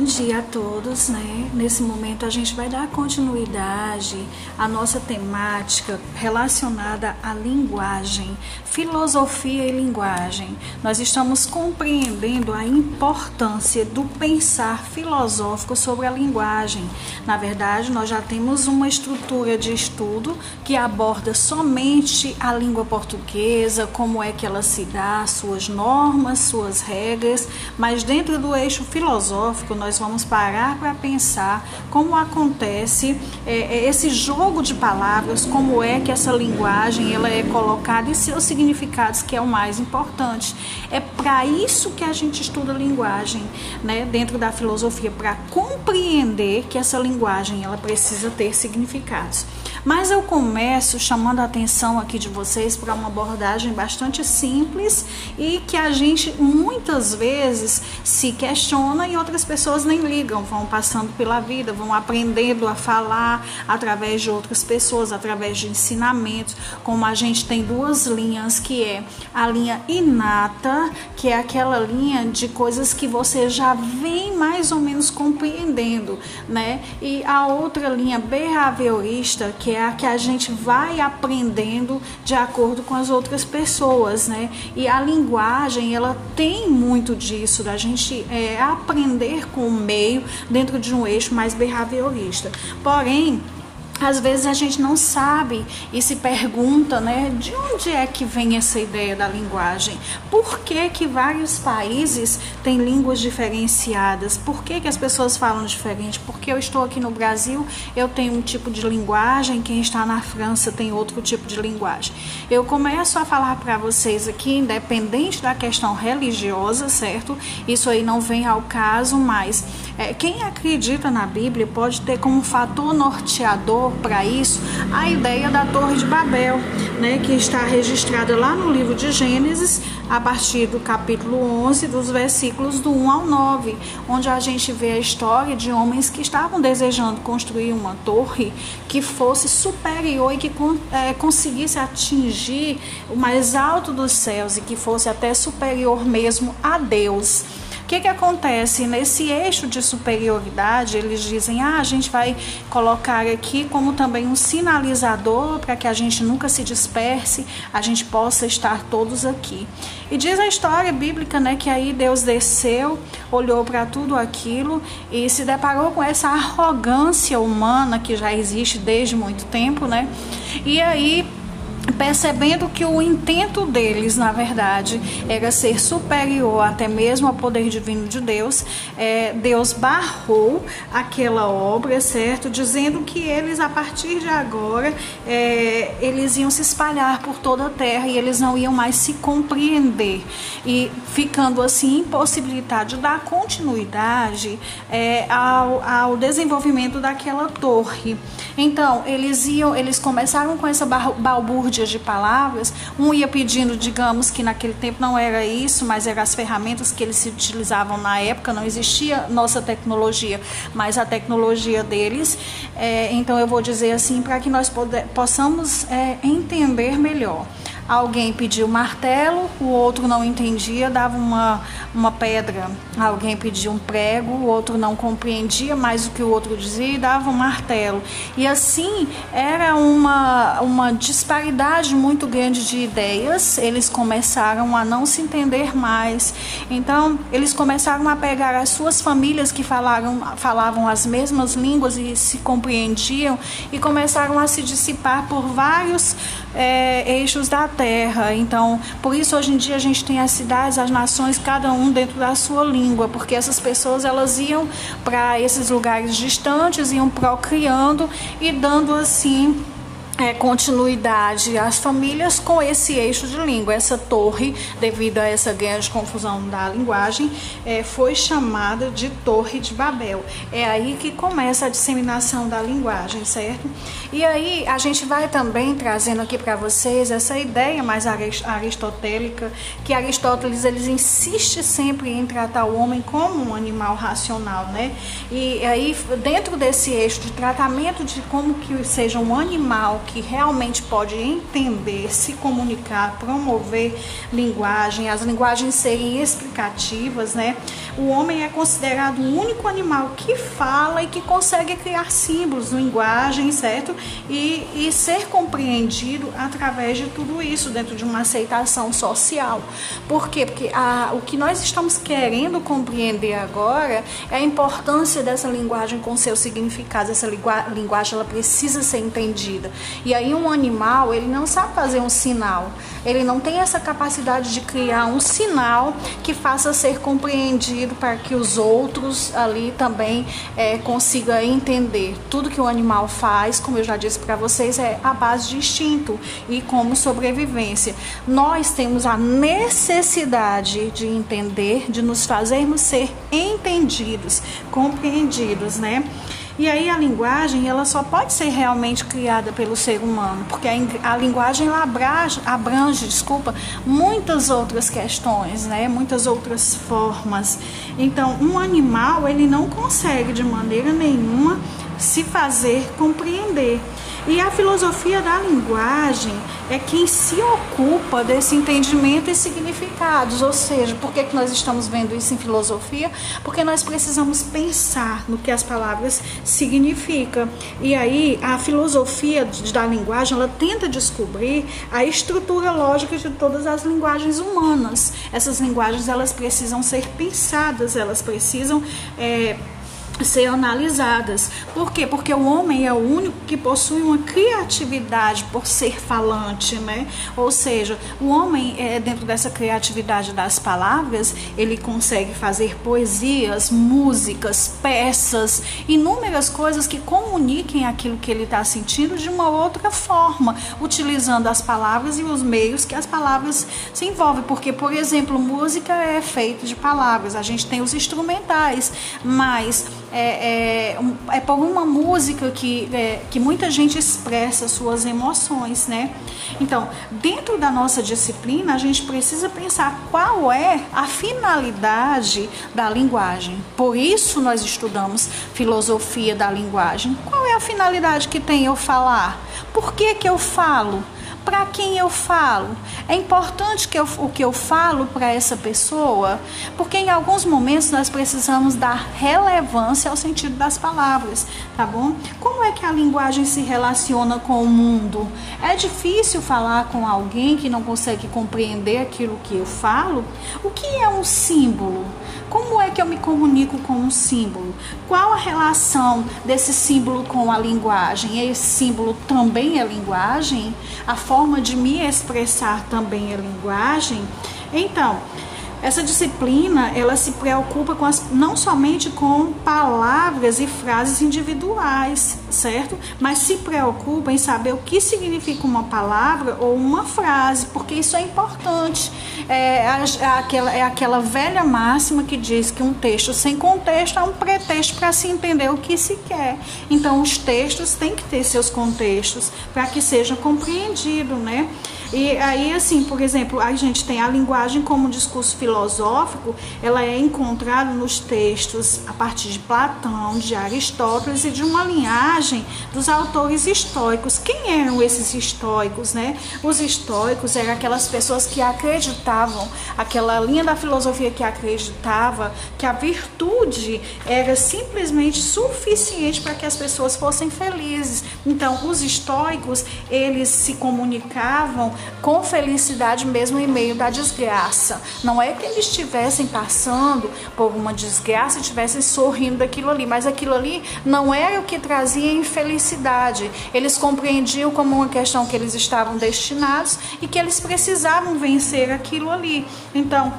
Bom dia a todos, né? Nesse momento a gente vai dar continuidade à nossa temática relacionada à linguagem, filosofia e linguagem. Nós estamos compreendendo a importância do pensar filosófico sobre a linguagem. Na verdade, nós já temos uma estrutura de estudo que aborda somente a língua portuguesa, como é que ela se dá, suas normas, suas regras, mas dentro do eixo filosófico nós vamos parar para pensar como acontece é, é, esse jogo de palavras, como é que essa linguagem ela é colocada e seus significados, que é o mais importante. É para isso que a gente estuda linguagem, né, dentro da filosofia, para compreender que essa linguagem ela precisa ter significados. Mas eu começo chamando a atenção aqui de vocês para uma abordagem bastante simples e que a gente muitas vezes se questiona e outras pessoas nem ligam, vão passando pela vida, vão aprendendo a falar através de outras pessoas, através de ensinamentos, como a gente tem duas linhas que é a linha inata, que é aquela linha de coisas que você já vem mais ou menos compreendendo, né? E a outra linha behaviorista, que é a que a gente vai aprendendo de acordo com as outras pessoas, né? E a linguagem, ela tem muito disso, da gente é, aprender com meio dentro de um eixo mais behaviorista. Porém, às vezes a gente não sabe e se pergunta, né, de onde é que vem essa ideia da linguagem? Por que que vários países têm línguas diferenciadas? Por que que as pessoas falam diferente? Porque eu estou aqui no Brasil, eu tenho um tipo de linguagem, quem está na França tem outro tipo de linguagem. Eu começo a falar para vocês aqui, independente da questão religiosa, certo? Isso aí não vem ao caso, mas é, quem acredita na Bíblia pode ter como fator norteador para isso a ideia da Torre de Babel, né, que está registrada lá no livro de Gênesis, a partir do capítulo 11, dos versículos do 1 ao 9, onde a gente vê a história de homens que estavam desejando construir uma torre que fosse superior e que é, conseguisse atingir o mais alto dos céus e que fosse até superior mesmo a Deus que, que acontece? Nesse eixo de superioridade, eles dizem: ah, a gente vai colocar aqui como também um sinalizador para que a gente nunca se disperse, a gente possa estar todos aqui. E diz a história bíblica, né, que aí Deus desceu, olhou para tudo aquilo e se deparou com essa arrogância humana que já existe desde muito tempo, né? E aí percebendo que o intento deles, na verdade, era ser superior até mesmo ao poder divino de Deus, é, Deus barrou aquela obra, certo? Dizendo que eles, a partir de agora, é, eles iam se espalhar por toda a terra e eles não iam mais se compreender. E ficando assim impossibilitado de dar continuidade é, ao, ao desenvolvimento daquela torre. Então, eles iam, eles começaram com essa balbúrdia de palavras, um ia pedindo, digamos que naquele tempo não era isso, mas eram as ferramentas que eles se utilizavam na época, não existia nossa tecnologia, mas a tecnologia deles. É, então, eu vou dizer assim, para que nós poder, possamos é, entender melhor. Alguém pediu martelo, o outro não entendia, dava uma, uma pedra. Alguém pediu um prego, o outro não compreendia mais o que o outro dizia e dava um martelo. E assim era uma, uma disparidade muito grande de ideias. Eles começaram a não se entender mais. Então, eles começaram a pegar as suas famílias que falaram, falavam as mesmas línguas e se compreendiam e começaram a se dissipar por vários é, eixos da terra. Então, por isso hoje em dia a gente tem as cidades, as nações, cada um dentro da sua língua, porque essas pessoas elas iam para esses lugares distantes, iam procriando e dando assim é, continuidade às famílias com esse eixo de língua. Essa torre, devido a essa grande confusão da linguagem, é, foi chamada de Torre de Babel. É aí que começa a disseminação da linguagem, certo? E aí a gente vai também trazendo aqui para vocês essa ideia mais aristotélica, que Aristóteles eles insiste sempre em tratar o homem como um animal racional, né? E aí dentro desse eixo de tratamento de como que seja um animal que realmente pode entender, se comunicar, promover linguagem, as linguagens serem explicativas, né? O homem é considerado o único animal que fala e que consegue criar símbolos, linguagem, certo? E, e ser compreendido através de tudo isso, dentro de uma aceitação social. Por quê? Porque a, o que nós estamos querendo compreender agora é a importância dessa linguagem com seus significados. Essa linguagem ela precisa ser entendida. E aí um animal, ele não sabe fazer um sinal. Ele não tem essa capacidade de criar um sinal que faça ser compreendido para que os outros ali também é, consigam entender. Tudo que o animal faz, como eu já disse para vocês, é a base de instinto e como sobrevivência. Nós temos a necessidade de entender, de nos fazermos ser entendidos, compreendidos, né? E aí a linguagem, ela só pode ser realmente criada pelo ser humano, porque a, a linguagem ela abrange, abrange, desculpa, muitas outras questões, né? Muitas outras formas. Então, um animal, ele não consegue de maneira nenhuma se fazer compreender. E a filosofia da linguagem é quem se ocupa desse entendimento e significados. Ou seja, por que, que nós estamos vendo isso em filosofia? Porque nós precisamos pensar no que as palavras significam. E aí a filosofia da linguagem ela tenta descobrir a estrutura lógica de todas as linguagens humanas. Essas linguagens elas precisam ser pensadas, elas precisam é, ser analisadas. Por quê? Porque o homem é o único que possui uma criatividade por ser falante, né? Ou seja, o homem, é, dentro dessa criatividade das palavras, ele consegue fazer poesias, músicas, peças, inúmeras coisas que comuniquem aquilo que ele está sentindo de uma outra forma, utilizando as palavras e os meios que as palavras se envolvem. Porque, por exemplo, música é feita de palavras, a gente tem os instrumentais, mas é, é, é por uma música que, é, que muita gente expressa suas emoções, né? Então, dentro da nossa disciplina, a gente precisa pensar qual é a finalidade da linguagem. Por isso nós estudamos filosofia da linguagem. Qual é a finalidade que tem eu falar? Por que que eu falo? Para quem eu falo. É importante que eu, o que eu falo para essa pessoa, porque em alguns momentos nós precisamos dar relevância ao sentido das palavras, tá bom? Como é que a linguagem se relaciona com o mundo? É difícil falar com alguém que não consegue compreender aquilo que eu falo? O que é um símbolo? Como é que eu me comunico com um símbolo? Qual a relação desse símbolo com a linguagem? Esse símbolo também é linguagem? A forma de me expressar também é linguagem? Então, essa disciplina, ela se preocupa com as, não somente com palavras e frases individuais, certo? Mas se preocupa em saber o que significa uma palavra ou uma frase, porque isso é importante. É, é, aquela, é aquela velha máxima que diz que um texto sem contexto é um pretexto para se entender o que se quer. Então, os textos têm que ter seus contextos para que seja compreendido, né? E aí, assim, por exemplo, a gente tem a linguagem como discurso filosófico, ela é encontrada nos textos a partir de Platão, de Aristóteles e de uma linhagem dos autores estoicos. Quem eram esses estoicos, né? Os estoicos eram aquelas pessoas que acreditavam, aquela linha da filosofia que acreditava que a virtude era simplesmente suficiente para que as pessoas fossem felizes. Então, os estoicos, eles se comunicavam com felicidade mesmo em meio da desgraça. Não é que eles estivessem passando por uma desgraça e estivessem sorrindo daquilo ali, mas aquilo ali não era o que trazia infelicidade. Eles compreendiam como uma questão que eles estavam destinados e que eles precisavam vencer aquilo ali. Então,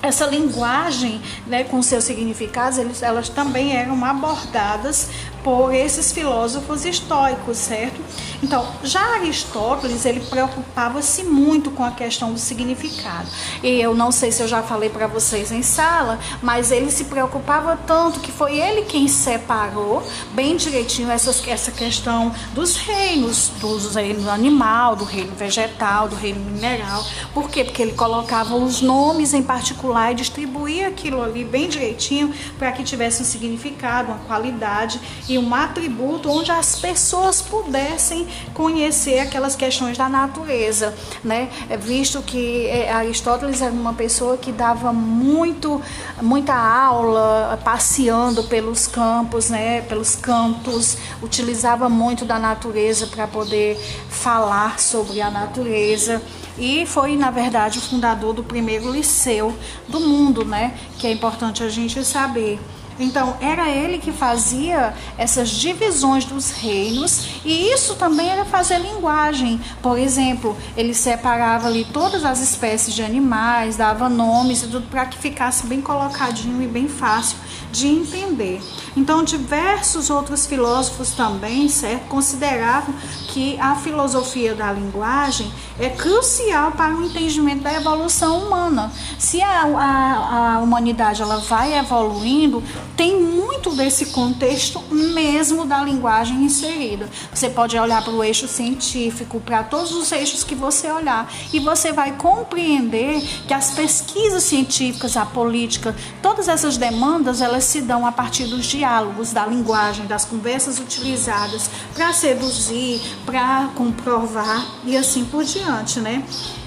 essa linguagem, né, com seus significados, eles, elas também eram abordadas por esses filósofos estoicos, certo? Então, já Aristóteles, ele preocupava-se muito com a questão do significado. E eu não sei se eu já falei para vocês em sala, mas ele se preocupava tanto que foi ele quem separou bem direitinho essas, essa questão dos reinos, dos reinos animal, do reino vegetal, do reino mineral. Por quê? Porque ele colocava os nomes em particular e distribuía aquilo ali bem direitinho para que tivesse um significado, uma qualidade e um atributo onde as pessoas pudessem conhecer aquelas questões da natureza, né? É visto que é, Aristóteles era uma pessoa que dava muito, muita aula passeando pelos campos, né? Pelos cantos, utilizava muito da natureza para poder falar sobre a natureza e foi, na verdade, o fundador do primeiro liceu do mundo, né? Que é importante a gente saber. Então, era ele que fazia essas divisões dos reinos, e isso também era fazer linguagem. Por exemplo, ele separava ali todas as espécies de animais, dava nomes e tudo para que ficasse bem colocadinho e bem fácil de entender. Então, diversos outros filósofos também certo, consideravam que a filosofia da linguagem é crucial para o entendimento da evolução humana. Se a, a, a humanidade ela vai evoluindo, tem muito desse contexto mesmo da linguagem inserida. Você pode olhar para o eixo científico, para todos os eixos que você olhar, e você vai compreender que as pesquisas científicas, a política, todas essas demandas, elas se dão a partir dos diálogos, da linguagem, das conversas utilizadas para seduzir, para comprovar e assim por diante, né?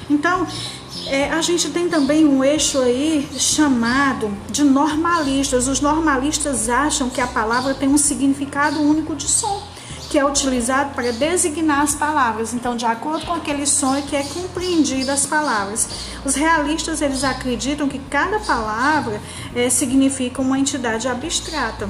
Então, é, a gente tem também um eixo aí chamado de normalistas. Os normalistas acham que a palavra tem um significado único de som, que é utilizado para designar as palavras. Então, de acordo com aquele som é que é compreendida as palavras. Os realistas eles acreditam que cada palavra é, significa uma entidade abstrata.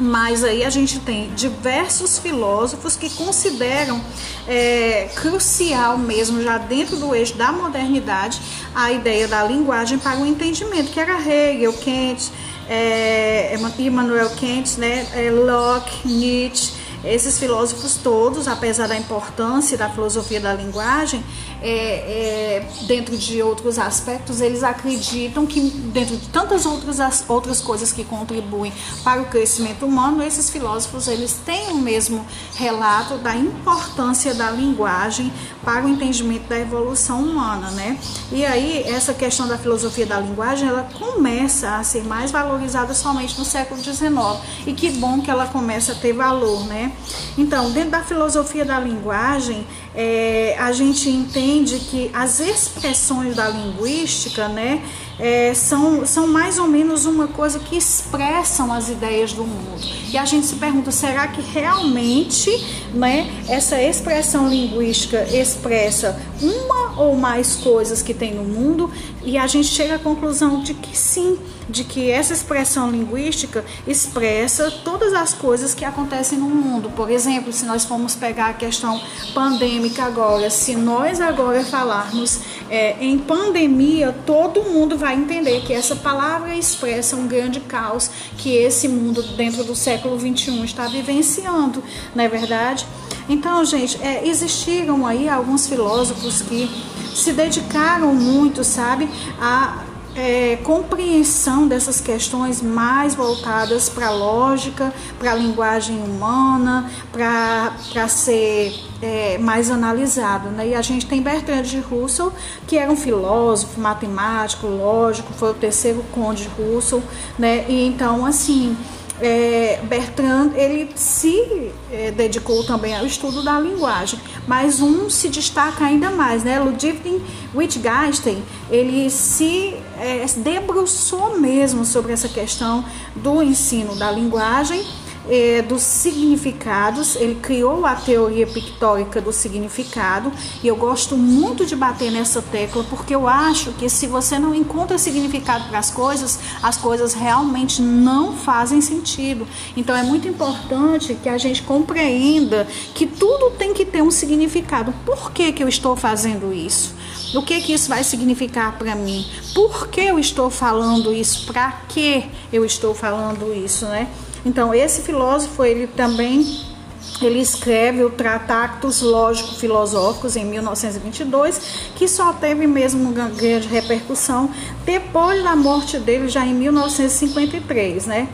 Mas aí a gente tem diversos filósofos que consideram é, crucial mesmo, já dentro do eixo da modernidade, a ideia da linguagem para o entendimento, que era Hegel, Kant, é, Immanuel Kant, né, é, Locke, Nietzsche, esses filósofos todos, apesar da importância da filosofia da linguagem, é, é, dentro de outros aspectos, eles acreditam que, dentro de tantas outras, outras coisas que contribuem para o crescimento humano, esses filósofos eles têm o mesmo relato da importância da linguagem para o entendimento da evolução humana, né? E aí, essa questão da filosofia da linguagem, ela começa a ser mais valorizada somente no século XIX. E que bom que ela começa a ter valor, né? Então, dentro da filosofia da linguagem, é, a gente entende que as expressões da linguística, né, é, são, são mais ou menos uma coisa que expressam as ideias do mundo. E a gente se pergunta, será que realmente né, essa expressão linguística expressa uma ou mais coisas que tem no mundo? E a gente chega à conclusão de que sim, de que essa expressão linguística expressa todas as coisas que acontecem no mundo. Por exemplo, se nós formos pegar a questão pandêmica agora, se nós agora falarmos é, em pandemia, todo mundo vai entender que essa palavra expressa um grande caos que esse mundo dentro do século 21 está vivenciando, não é verdade? Então, gente, é, existiram aí alguns filósofos que se dedicaram muito, sabe, a é, compreensão dessas questões mais voltadas para a lógica, para a linguagem humana, para ser é, mais analisado. Né? E a gente tem Bertrand de Russell, que era um filósofo, matemático, lógico, foi o terceiro conde Russell, né? E então, assim, é, Bertrand ele se é, dedicou também ao estudo da linguagem, mas um se destaca ainda mais, né? Ludwig Wittgenstein ele se é, debruçou mesmo sobre essa questão do ensino da linguagem é, dos significados, ele criou a teoria pictórica do significado e eu gosto muito de bater nessa tecla porque eu acho que se você não encontra significado para as coisas, as coisas realmente não fazem sentido. Então é muito importante que a gente compreenda que tudo tem que ter um significado. Por que, que eu estou fazendo isso? O que que isso vai significar para mim? Por que eu estou falando isso? Para que eu estou falando isso, né? Então, esse filósofo, ele também ele escreve o Tratatus Lógico-Filosóficos em 1922, que só teve mesmo uma grande repercussão depois da morte dele, já em 1953, né?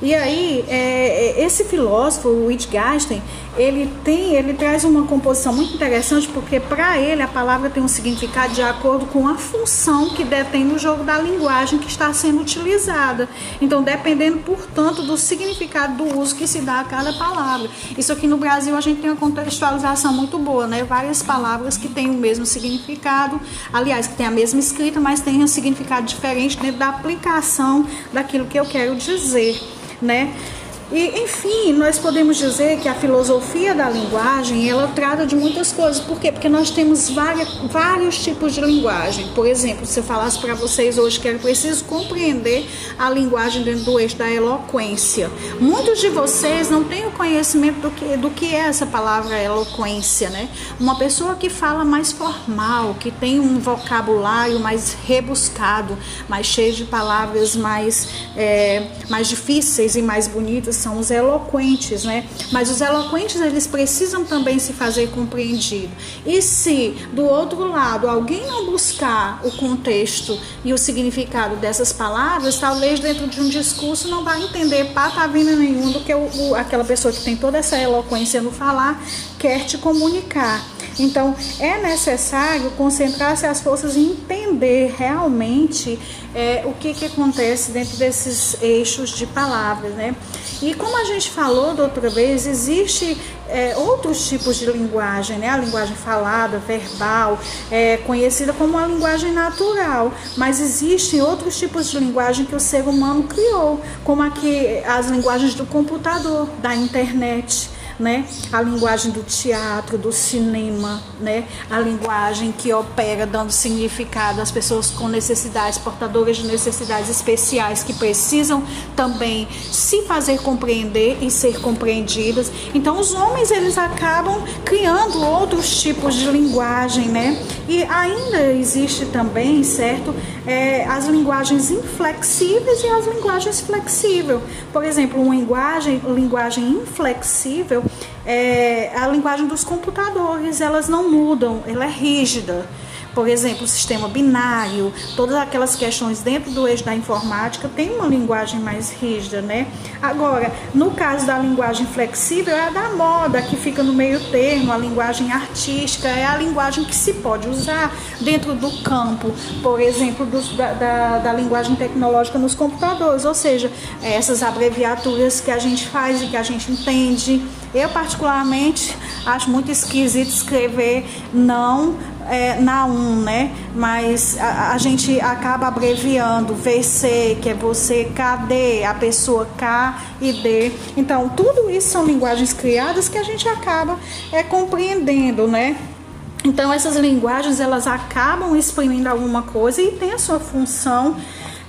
E aí, é, é esse filósofo, o Wittgenstein, ele tem, ele traz uma composição muito interessante porque para ele a palavra tem um significado de acordo com a função que detém no jogo da linguagem que está sendo utilizada. Então, dependendo, portanto, do significado do uso que se dá a cada palavra. Isso aqui no Brasil a gente tem uma contextualização muito boa, né? Várias palavras que têm o mesmo significado, aliás, que têm a mesma escrita, mas têm um significado diferente dentro da aplicação daquilo que eu quero dizer, né? E, enfim, nós podemos dizer que a filosofia da linguagem, ela trata de muitas coisas. Por quê? Porque nós temos várias, vários tipos de linguagem. Por exemplo, se eu falasse para vocês hoje que era preciso compreender a linguagem dentro do eixo da eloquência. Muitos de vocês não têm o conhecimento do que, do que é essa palavra eloquência, né? Uma pessoa que fala mais formal, que tem um vocabulário mais rebuscado, mais cheio de palavras mais, é, mais difíceis e mais bonitas são os eloquentes, né? Mas os eloquentes eles precisam também se fazer compreendido. E se do outro lado alguém não buscar o contexto e o significado dessas palavras, talvez dentro de um discurso não vai entender patavina nenhum do que o, o, aquela pessoa que tem toda essa eloquência no falar quer te comunicar. Então, é necessário concentrar-se as forças e entender realmente é, o que, que acontece dentro desses eixos de palavras, né? E como a gente falou da outra vez, existe é, outros tipos de linguagem, né? A linguagem falada, verbal, é, conhecida como a linguagem natural, mas existem outros tipos de linguagem que o ser humano criou, como aqui as linguagens do computador, da internet né? A linguagem do teatro, do cinema, né? A linguagem que opera dando significado às pessoas com necessidades, portadoras de necessidades especiais que precisam também se fazer compreender e ser compreendidas. Então os homens eles acabam criando outros tipos de linguagem, né? E ainda existe também, certo, é, as linguagens inflexíveis e as linguagens flexíveis. Por exemplo, uma linguagem, linguagem inflexível é a linguagem dos computadores, elas não mudam, ela é rígida por exemplo, o sistema binário, todas aquelas questões dentro do eixo da informática tem uma linguagem mais rígida, né? Agora, no caso da linguagem flexível, é a da moda, que fica no meio termo, a linguagem artística, é a linguagem que se pode usar dentro do campo, por exemplo, do, da, da, da linguagem tecnológica nos computadores, ou seja, essas abreviaturas que a gente faz e que a gente entende. Eu, particularmente, acho muito esquisito escrever não é, na 1, né? Mas a, a, gente acaba abreviando VC, que é você, KD, a pessoa K e D. Então, tudo isso são linguagens criadas que a gente acaba é, compreendendo, né? Então, essas linguagens, elas acabam exprimindo alguma coisa e tem a sua função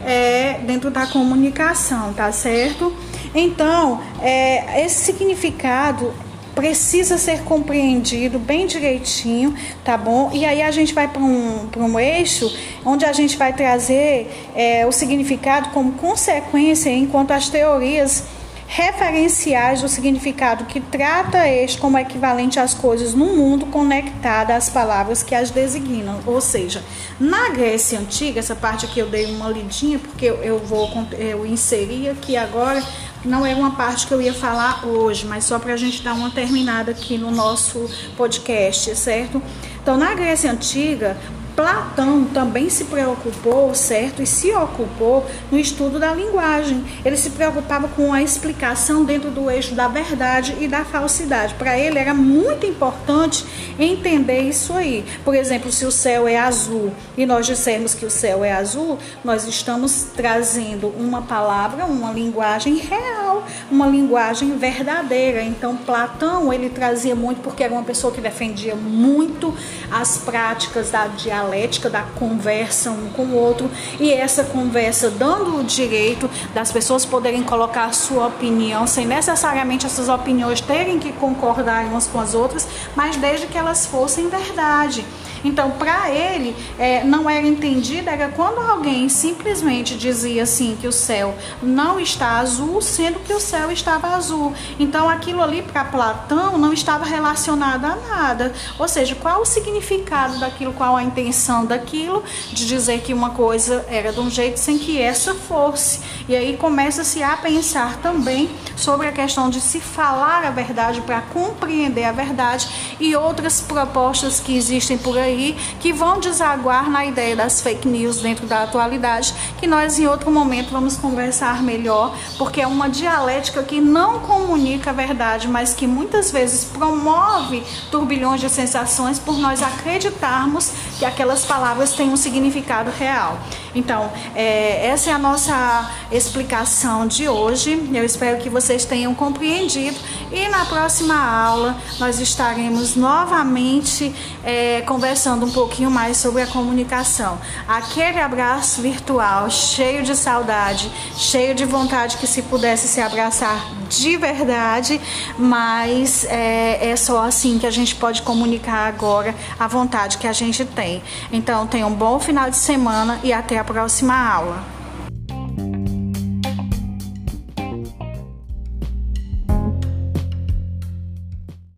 é, dentro da comunicação, tá certo? Então, é, esse significado precisa ser compreendido bem direitinho, tá bom? E aí a gente vai para um, um eixo onde a gente vai trazer é, o significado como consequência enquanto as teorias referenciais do significado que trata este como equivalente às coisas no mundo conectada às palavras que as designam. Ou seja, na Grécia Antiga, essa parte aqui eu dei uma lidinha porque eu vou eu inseri aqui agora não é uma parte que eu ia falar hoje, mas só para a gente dar uma terminada aqui no nosso podcast, certo? Então, na Grécia Antiga, Platão também se preocupou, certo? E se ocupou no estudo da linguagem. Ele se preocupava com a explicação dentro do eixo da verdade e da falsidade. Para ele era muito importante entender isso aí. Por exemplo, se o céu é azul e nós dissermos que o céu é azul, nós estamos trazendo uma palavra, uma linguagem real, uma linguagem verdadeira. Então, Platão, ele trazia muito porque era uma pessoa que defendia muito as práticas da dialética dialética da conversa um com o outro e essa conversa dando o direito das pessoas poderem colocar a sua opinião sem necessariamente essas opiniões terem que concordar umas com as outras, mas desde que elas fossem verdade. Então, para ele, é, não era entendido, era quando alguém simplesmente dizia assim que o céu não está azul, sendo que o céu estava azul. Então, aquilo ali para Platão não estava relacionado a nada. Ou seja, qual o significado daquilo, qual a intenção daquilo, de dizer que uma coisa era de um jeito sem que essa fosse. E aí começa-se a pensar também sobre a questão de se falar a verdade para compreender a verdade e outras propostas que existem por aí que vão desaguar na ideia das fake news dentro da atualidade, que nós em outro momento vamos conversar melhor, porque é uma dialética que não comunica a verdade, mas que muitas vezes promove turbilhões de sensações por nós acreditarmos que aquelas palavras têm um significado real. Então, é, essa é a nossa explicação de hoje. Eu espero que vocês tenham compreendido e na próxima aula nós estaremos novamente é, conversando um pouquinho mais sobre a comunicação. Aquele abraço virtual, cheio de saudade, cheio de vontade que se pudesse se abraçar de verdade, mas é, é só assim que a gente pode comunicar agora a vontade que a gente tem. Então, tenha um bom final de semana e até a próxima aula.